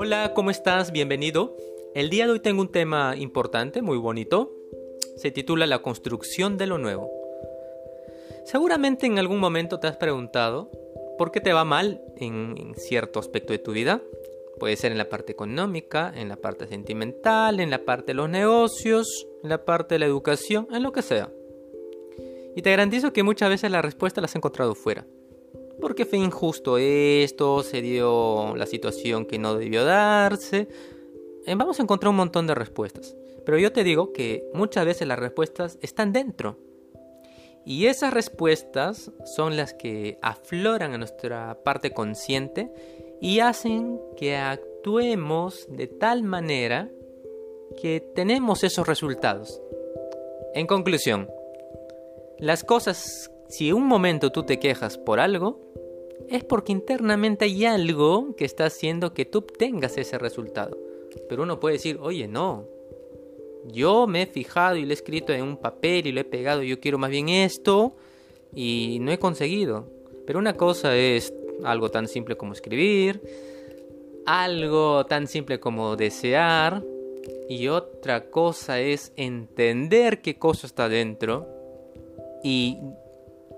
Hola, ¿cómo estás? Bienvenido. El día de hoy tengo un tema importante, muy bonito. Se titula La construcción de lo nuevo. Seguramente en algún momento te has preguntado por qué te va mal en, cierto aspecto de tu vida. Puede ser en la parte económica, en la parte sentimental, en la parte de los negocios, en la parte de la educación, en lo que sea. Y te garantizo que muchas veces la respuesta la has encontrado fuera. Porque fue injusto esto, se dio la situación que no debió darse. Eh, vamos a encontrar un montón de respuestas. Pero yo te digo que muchas veces las respuestas están dentro. Y esas respuestas son las que afloran a nuestra parte consciente y hacen que actuemos de tal manera que tenemos esos resultados. En conclusión, las cosas, si un momento tú te quejas por algo, es porque internamente hay algo que está haciendo que tú obtengas ese resultado. Pero uno puede decir, oye, no, yo me he fijado y lo he escrito en un papel y lo he pegado, yo quiero más bien esto y no he conseguido. Pero una cosa es algo tan simple como escribir, algo tan simple como desear y otra cosa es entender qué cosa está dentro y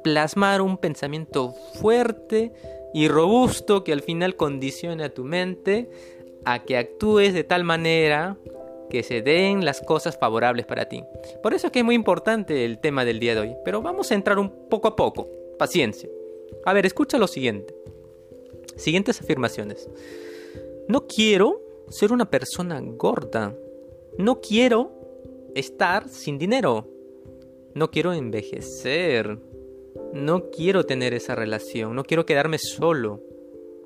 plasmar un pensamiento fuerte y robusto que al final condicione a tu mente a que actúes de tal manera que se den las cosas favorables para ti. Por eso es que es muy importante el tema del día de hoy, pero vamos a entrar un poco a poco, paciencia. A ver, escucha lo siguiente. Siguientes afirmaciones. No quiero ser una persona gorda. No quiero estar sin dinero. No quiero envejecer. No quiero tener esa relación. No quiero quedarme solo.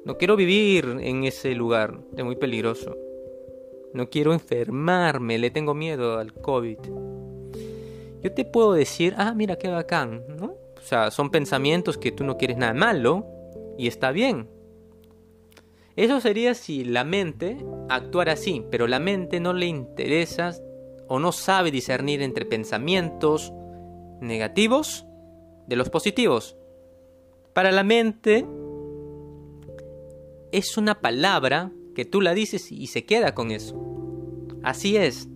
No quiero vivir en ese lugar. Es muy peligroso. No quiero enfermarme. Le tengo miedo al COVID. Yo te puedo decir, ah, mira qué bacán, ¿no? O sea, son pensamientos que tú no quieres nada malo y está bien. Eso sería si la mente actuara así, pero la mente no le interesa o no sabe discernir entre pensamientos, negativos de los positivos. Para la mente es una palabra que tú la dices y se queda con eso. Así es.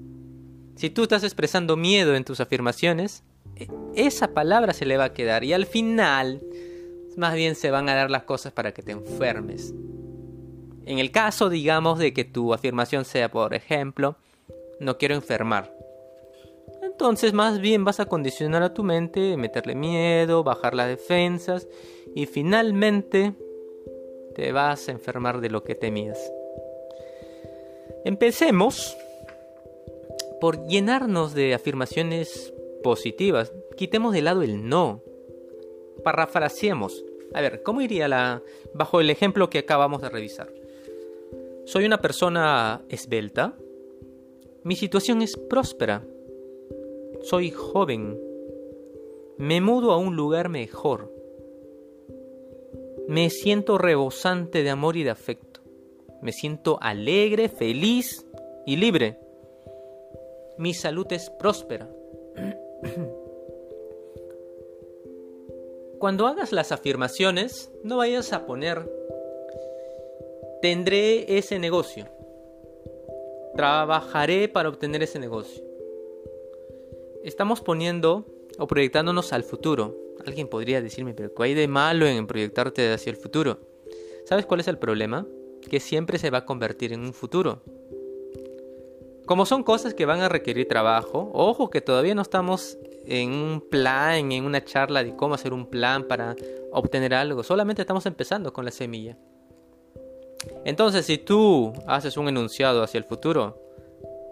Si tú estás expresando miedo en tus afirmaciones, e, esa palabra se le va a quedar y al final más bien se van a dar las cosas para que te enfermes. En el caso, digamos, de que tu afirmación sea, por ejemplo, no quiero enfermar. Entonces más bien vas a condicionar a tu mente, meterle miedo, bajar las defensas y finalmente te vas a enfermar de lo que temías. Empecemos por llenarnos de afirmaciones positivas. Quitemos de lado el no. Parafraseemos. A ver, ¿cómo iría la bajo el ejemplo que acabamos de revisar? Soy una persona esbelta. Mi situación es próspera. Soy joven. Me mudo a un lugar mejor. Me siento rebosante de amor y de afecto. Me siento alegre, feliz y libre. Mi salud es próspera. Cuando hagas las afirmaciones, no vayas a poner tendré ese negocio. Trabajaré para obtener ese negocio estamos poniendo o proyectándonos al futuro. Alguien podría decirme, pero ¿qué hay de malo en proyectarte hacia el futuro? ¿Sabes cuál es el problema? Que siempre se va a convertir en un futuro. Como son cosas que van a requerir trabajo, ojo que todavía no estamos en un plan, en una charla de cómo hacer un plan para obtener algo, solamente estamos empezando con la semilla. Entonces, si tú haces un enunciado hacia el futuro,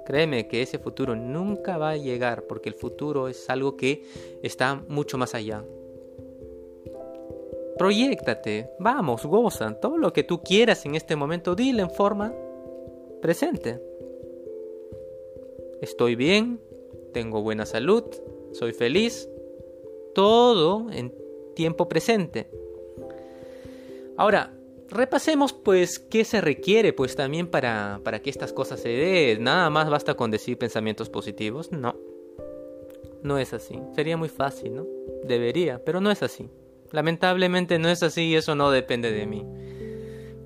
Créeme que ese futuro nunca va a llegar porque el futuro es algo que está mucho más allá. Proyectate, vamos, goza, todo lo que tú quieras en este momento, dile en forma presente. Estoy bien, tengo buena salud, soy feliz, todo en tiempo presente. Ahora, repasemos pues qué se requiere pues también para, para que estas cosas se den. Nada más basta con decir pensamientos positivos. No. No es así. Sería muy fácil, ¿no? Debería, pero no es así. Lamentablemente no es así y eso no depende de mí.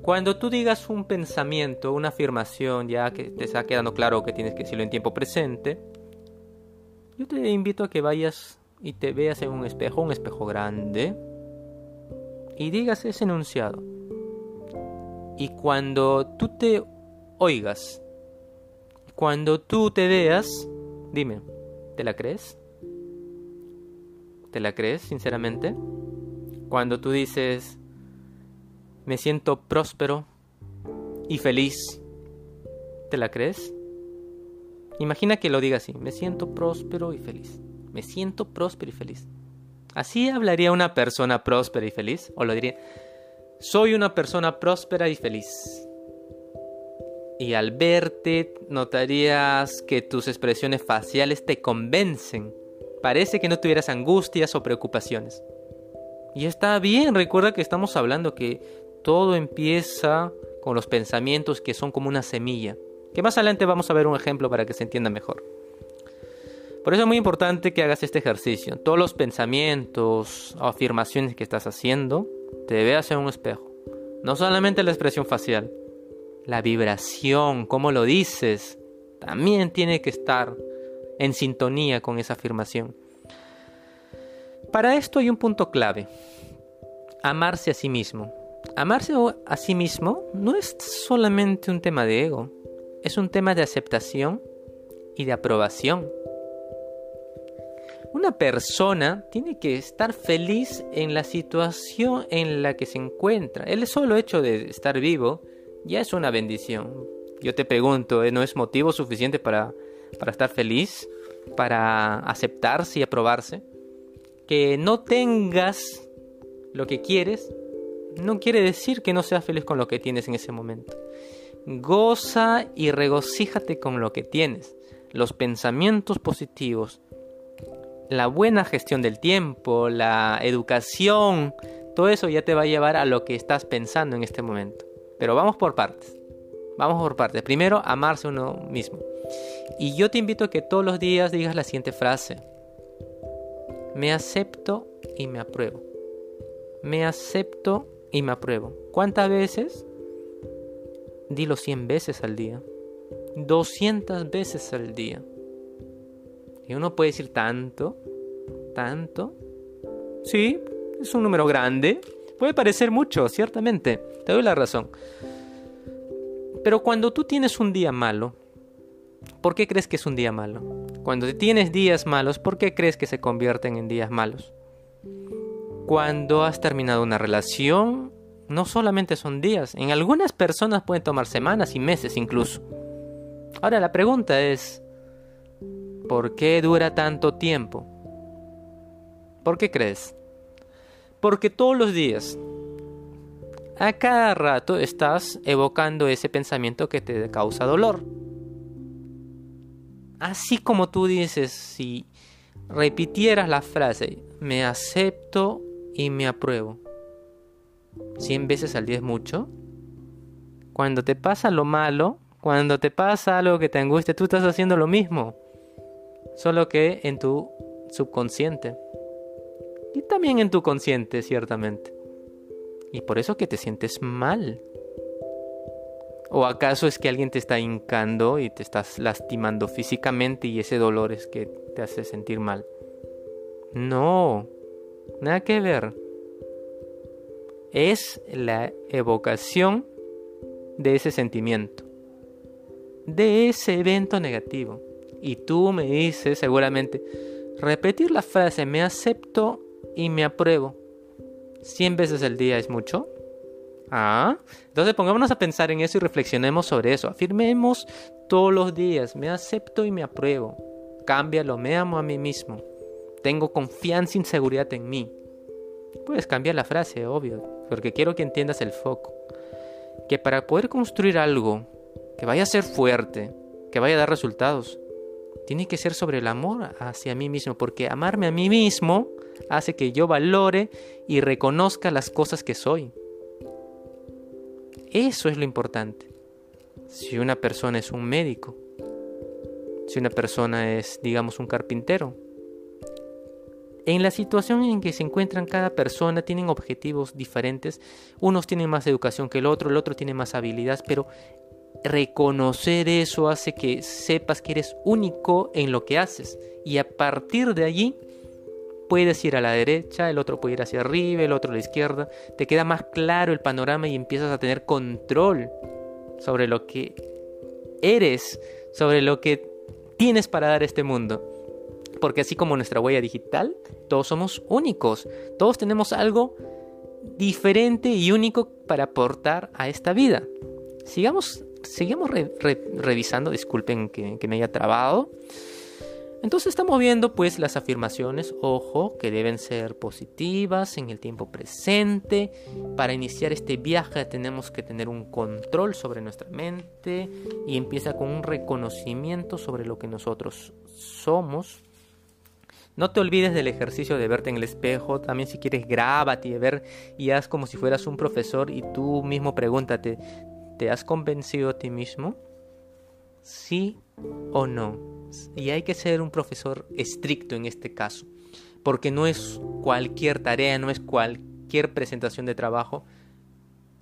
Cuando tú digas un pensamiento, una afirmación, ya que te está quedando claro que tienes que decirlo en tiempo presente, yo te invito a que vayas y te veas en un espejo, un espejo grande, y digas ese enunciado. Y cuando tú te oigas, cuando tú te veas, dime, ¿te la crees? ¿Te la crees, sinceramente? Cuando tú dices, me siento próspero y feliz, ¿te la crees? Imagina que lo diga así, me siento próspero y feliz. Me siento próspero y feliz. ¿Así hablaría una persona próspera y feliz? ¿O lo diría? Soy una persona próspera y feliz. Y al verte notarías que tus expresiones faciales te convencen. Parece que no tuvieras angustias o preocupaciones. Y está bien, recuerda que estamos hablando que todo empieza con los pensamientos que son como una semilla. Que más adelante vamos a ver un ejemplo para que se entienda mejor. Por eso es muy importante que hagas este ejercicio. Todos los pensamientos o afirmaciones que estás haciendo, te veas en un espejo. No solamente la expresión facial, la vibración, cómo lo dices, también tiene que estar en sintonía con esa afirmación. Para esto hay un punto clave. Amarse a sí mismo. Amarse a sí mismo no es solamente un tema de ego, es un tema de aceptación y de aprobación. Una persona tiene que estar feliz en la situación en la que se encuentra. El solo hecho de estar vivo ya es una bendición. Yo te pregunto, ¿eh? ¿no es motivo suficiente para, para estar feliz? ¿Para aceptarse y aprobarse? Que no tengas lo que quieres no quiere decir que no seas feliz con lo que tienes en ese momento. Goza y regocíjate con lo que tienes. Los pensamientos positivos, la buena gestión del tiempo, la educación, todo eso ya te va a llevar a lo que estás pensando en este momento. Pero vamos por partes. Vamos por partes. Primero, amarse uno mismo. Y yo te invito a que todos los días digas la siguiente frase. Me acepto y me apruebo. Me acepto y me apruebo. ¿Cuántas veces? Dilo 100 veces al día. 200 veces al día. Y uno puede decir tanto, tanto. Sí, es un número grande. Puede parecer mucho, ciertamente. Te doy la razón. Pero cuando tú tienes un día malo, ¿por qué crees que es un día malo? Cuando tienes días malos, ¿por qué crees que se convierten en días malos? Cuando has terminado una relación, no solamente son días, en algunas personas pueden tomar semanas y meses incluso. Ahora la pregunta es, ¿Por qué dura tanto tiempo? ¿Por qué crees? Porque todos los días, a cada rato estás evocando ese pensamiento que te causa dolor. Así como tú dices, si repitieras la frase, me acepto y me apruebo, cien veces al día es mucho. Cuando te pasa lo malo, cuando te pasa algo que te angustia, tú estás haciendo lo mismo solo que en tu subconsciente. Y también en tu consciente, ciertamente. Y por eso que te sientes mal. ¿O acaso es que alguien te está hincando y te estás lastimando físicamente y ese dolor es que te hace sentir mal? No, nada que ver. Es la evocación de ese sentimiento, de ese evento negativo y tú me dices seguramente, repetir la frase me acepto y me apruebo 100 veces al día es mucho. Ah, entonces pongámonos a pensar en eso y reflexionemos sobre eso. Afirmemos todos los días, me acepto y me apruebo. Cámbialo, me amo a mí mismo. Tengo confianza y seguridad en mí. Puedes cambiar la frase, obvio, porque quiero que entiendas el foco. Que para poder construir algo que vaya a ser fuerte, que vaya a dar resultados, tiene que ser sobre el amor hacia mí mismo, porque amarme a mí mismo hace que yo valore y reconozca las cosas que soy. Eso es lo importante. Si una persona es un médico, si una persona es, digamos, un carpintero, en la situación en que se encuentran cada persona tienen objetivos diferentes, unos tienen más educación que el otro, el otro tiene más habilidades, pero reconocer eso hace que sepas que eres único en lo que haces y a partir de allí puedes ir a la derecha, el otro puede ir hacia arriba, el otro a la izquierda, te queda más claro el panorama y empiezas a tener control sobre lo que eres, sobre lo que tienes para dar a este mundo. Porque así como nuestra huella digital, todos somos únicos, todos tenemos algo diferente y único para aportar a esta vida. Sigamos, sigamos revisando, disculpen que, que me haya trabado. Entonces estamos viendo pues las afirmaciones, ojo, que deben ser positivas en el tiempo presente. Para iniciar este viaje tenemos que tener un control sobre nuestra mente y empieza con un reconocimiento sobre lo que nosotros somos. No te olvides del ejercicio de verte en el espejo, también si quieres grábate y ver y haz como si fueras un profesor y tú mismo pregúntate, ¿te has convencido a ti mismo? ¿Sí o no? Y hay que ser un profesor estricto en este caso, porque no es cualquier tarea, no es cualquier presentación de trabajo,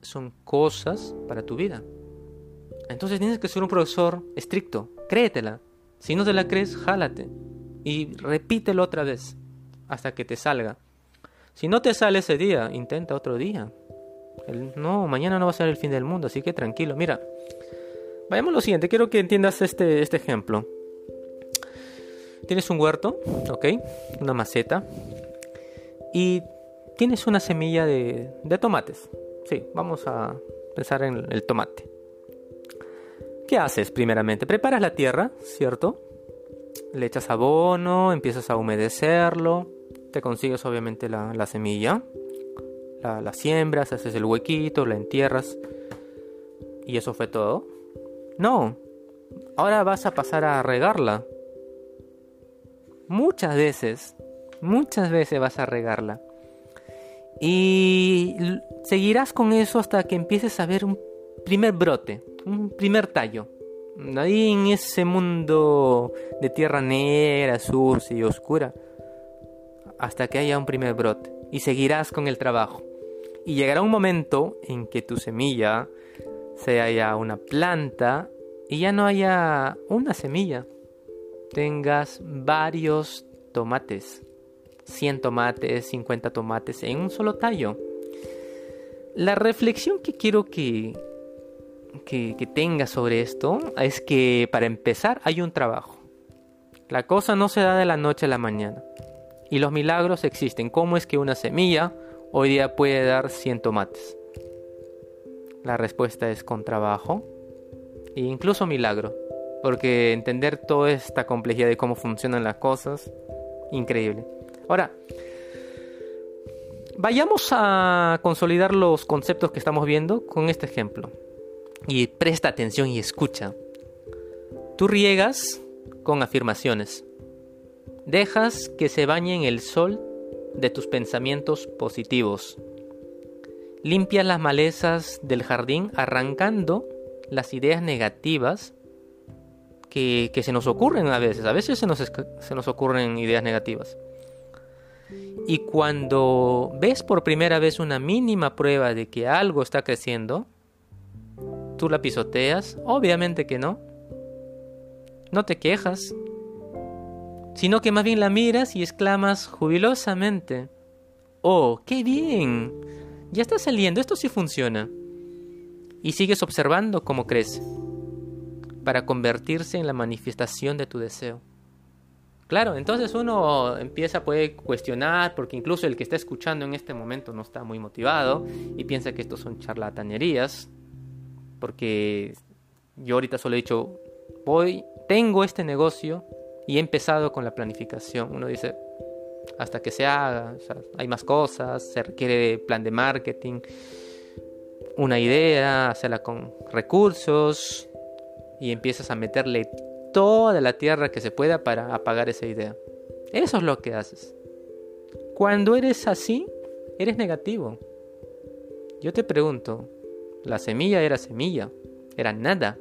son cosas para tu vida. Entonces tienes que ser un profesor estricto, créetela. Si no te la crees, jálate y repítelo otra vez hasta que te salga. Si no te sale ese día, intenta otro día. No, mañana no va a ser el fin del mundo, así que tranquilo. Mira, vayamos a lo siguiente. Quiero que entiendas este, este ejemplo. Tienes un huerto, ¿ok? Una maceta. Y tienes una semilla de, tomates. Sí, vamos a pensar en el tomate. ¿Qué haces primeramente? Preparas la tierra, ¿cierto? Le echas abono, empiezas a humedecerlo, te consigues obviamente la, semilla, la, siembras, haces el huequito, la entierras y eso fue todo. No, ahora vas a pasar a regarla muchas veces, muchas veces vas a regarla. Y seguirás con eso hasta que empieces a ver un primer brote, un primer tallo. Ahí en ese mundo de tierra negra, sucia y oscura. Hasta que haya un primer brote. Y seguirás con el trabajo. Y llegará un momento en que tu semilla sea ya una planta y ya no haya una semilla, tengas varios tomates, 100 tomates, 50 tomates en un solo tallo. La reflexión que quiero que, que, que tengas sobre esto es que para empezar hay un trabajo. La cosa no se da de la noche a la mañana. Y los milagros existen. ¿Cómo es que una semilla hoy día puede dar 100 tomates? La respuesta es con trabajo e incluso milagro. Porque entender toda esta complejidad de cómo funcionan las cosas, increíble. Ahora, vayamos a consolidar los conceptos que estamos viendo con este ejemplo. Y presta atención y escucha. Tú riegas con afirmaciones. Dejas que se bañe en el sol de tus pensamientos positivos. Limpias las malezas del jardín arrancando las ideas negativas que, se nos ocurren a veces. A veces se nos, se nos ocurren ideas negativas. Y cuando ves por primera vez una mínima prueba de que algo está creciendo, tú la pisoteas, obviamente que no. No te quejas, sino que más bien la miras y exclamas jubilosamente, ¡Oh, qué bien! Ya está saliendo, esto sí funciona. Y sigues observando cómo crece para convertirse en la manifestación de tu deseo. Claro, entonces uno empieza, puede cuestionar, porque incluso el que está escuchando en este momento no está muy motivado y piensa que estos son charlatanerías, porque yo ahorita solo he dicho, voy, tengo este negocio y he empezado con la planificación. Uno dice, hasta que se haga, hay más cosas, se requiere plan de marketing, una idea, hacerla con recursos, y empiezas a meterle toda la tierra que se pueda para apagar esa idea. Eso es lo que haces. Cuando eres así, eres negativo. Yo te pregunto, la semilla era semilla, era nada.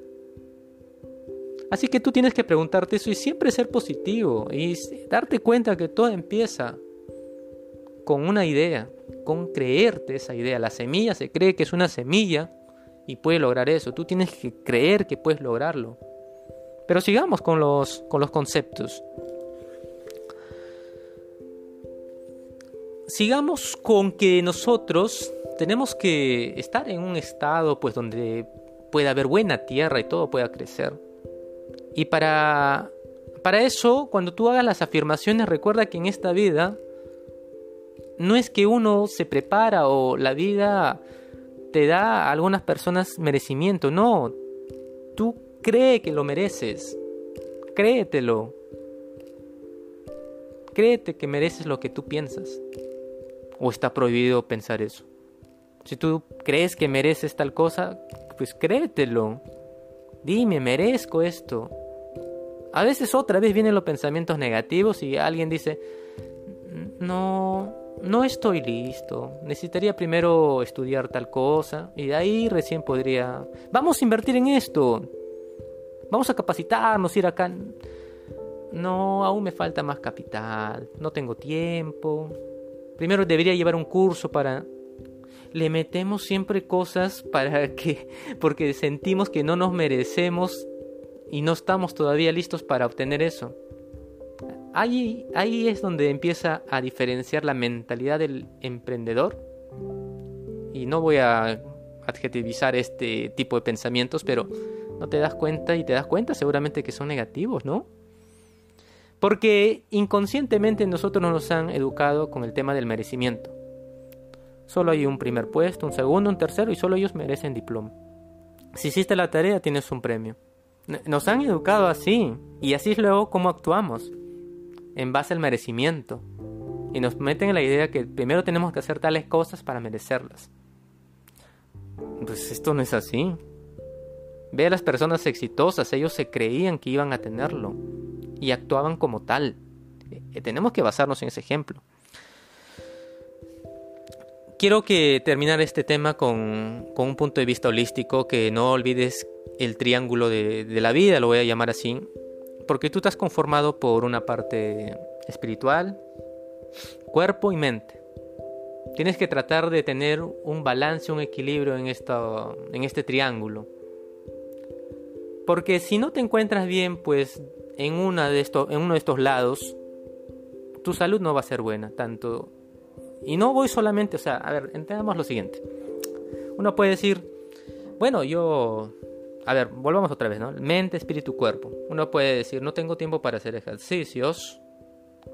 Así que tú tienes que preguntarte eso y siempre ser positivo y darte cuenta que todo empieza con una idea, con creerte esa idea. La semilla se cree que es una semilla y puede lograr eso. Tú tienes que creer que puedes lograrlo. Pero sigamos con los, con los conceptos. Sigamos con que nosotros tenemos que estar en un estado pues donde pueda haber buena tierra y todo pueda crecer. Y para, para eso, cuando tú hagas las afirmaciones, recuerda que en esta vida no es que uno se prepara o la vida te da a algunas personas merecimiento, no. Tú cree que lo mereces. Créetelo. Créete que mereces lo que tú piensas. ¿O está prohibido pensar eso? Si tú crees que mereces tal cosa, pues créetelo. Dime, merezco esto. A veces otra vez vienen los pensamientos negativos y alguien dice, no, no estoy listo. Necesitaría primero estudiar tal cosa y de ahí recién podría... Vamos a invertir en esto. Vamos a capacitarnos, ir acá. No, aún me falta más capital. No tengo tiempo. Primero debería llevar un curso para le metemos siempre cosas para que, porque sentimos que no nos merecemos y no estamos todavía listos para obtener eso. Ahí, ahí es donde empieza a diferenciar la mentalidad del emprendedor. Y no voy a adjetivizar este tipo de pensamientos, pero no te das cuenta y te das cuenta seguramente que son negativos, ¿no? Porque inconscientemente nosotros nos han educado con el tema del merecimiento. Solo hay un primer puesto, un segundo, un tercero y solo ellos merecen diploma. Si hiciste la tarea tienes un premio. Nos han educado así y así es luego como actuamos, en base al merecimiento. Y nos meten en la idea que primero tenemos que hacer tales cosas para merecerlas. Pues esto no es así. Ve a las personas exitosas, ellos se creían que iban a tenerlo y actuaban como tal. Eh, tenemos que basarnos en ese ejemplo. Quiero que terminar este tema con, un punto de vista holístico, que no olvides el triángulo de, la vida, lo voy a llamar así, porque tú estás conformado por una parte espiritual, cuerpo y mente. Tienes que tratar de tener un balance, un equilibrio en, esto, en este triángulo. Porque si no te encuentras bien, pues en, una de estos, en uno de estos lados, tu salud no va a ser buena, tanto y no voy solamente, o sea, a ver, entendamos lo siguiente. Uno puede decir, bueno, yo... A ver, volvamos otra vez, ¿no? Mente, espíritu, cuerpo. Uno puede decir, no tengo tiempo para hacer ejercicios,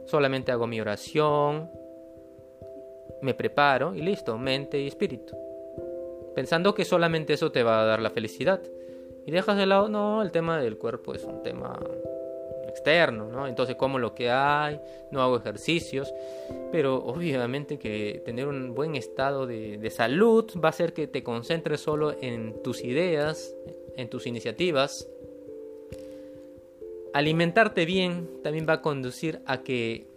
solamente hago mi oración, me preparo y listo, mente y espíritu. Pensando que solamente eso te va a dar la felicidad. Y dejas de lado, no, el tema del cuerpo es un tema externo, ¿no? Entonces como lo que hay, no hago ejercicios, pero obviamente que tener un buen estado de, de salud va a hacer que te concentres solo en tus ideas, en tus iniciativas. Alimentarte bien también va a conducir a que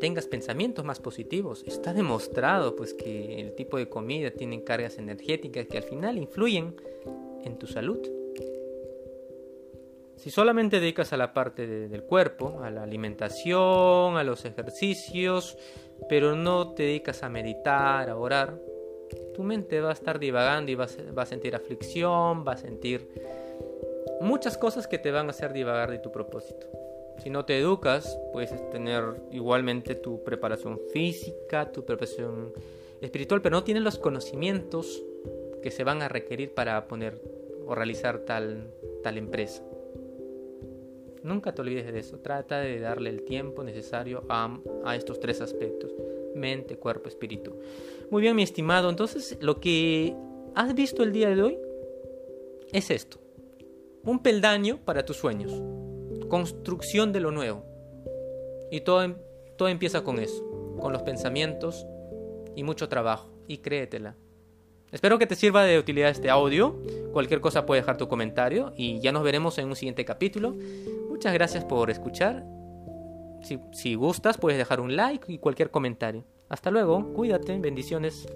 tengas pensamientos más positivos. Está demostrado pues que el tipo de comida tiene cargas energéticas que al final influyen en tu salud. Si solamente dedicas a la parte del cuerpo, a la alimentación, a los ejercicios, pero no te dedicas a meditar, a orar, tu mente va a estar divagando y va a, sentir aflicción, va a sentir muchas cosas que te van a hacer divagar de tu propósito. Si no te educas, puedes tener igualmente tu preparación física, tu preparación espiritual, pero no tienes los conocimientos que se van a requerir para poner o realizar tal, tal empresa. Nunca te olvides de eso. Trata de darle el tiempo necesario a, estos tres aspectos. Mente, cuerpo, espíritu. Muy bien, mi estimado. Entonces, lo que has visto el día de hoy es esto. Un peldaño para tus sueños. Construcción de lo nuevo. Y todo, todo empieza con eso. Con los pensamientos y mucho trabajo. Y créetela. Espero que te sirva de utilidad este audio. Cualquier cosa puede dejar tu comentario y ya nos veremos en un siguiente capítulo. Muchas gracias por escuchar. Si, si gustas, puedes dejar un like y cualquier comentario. Hasta luego, cuídate, bendiciones.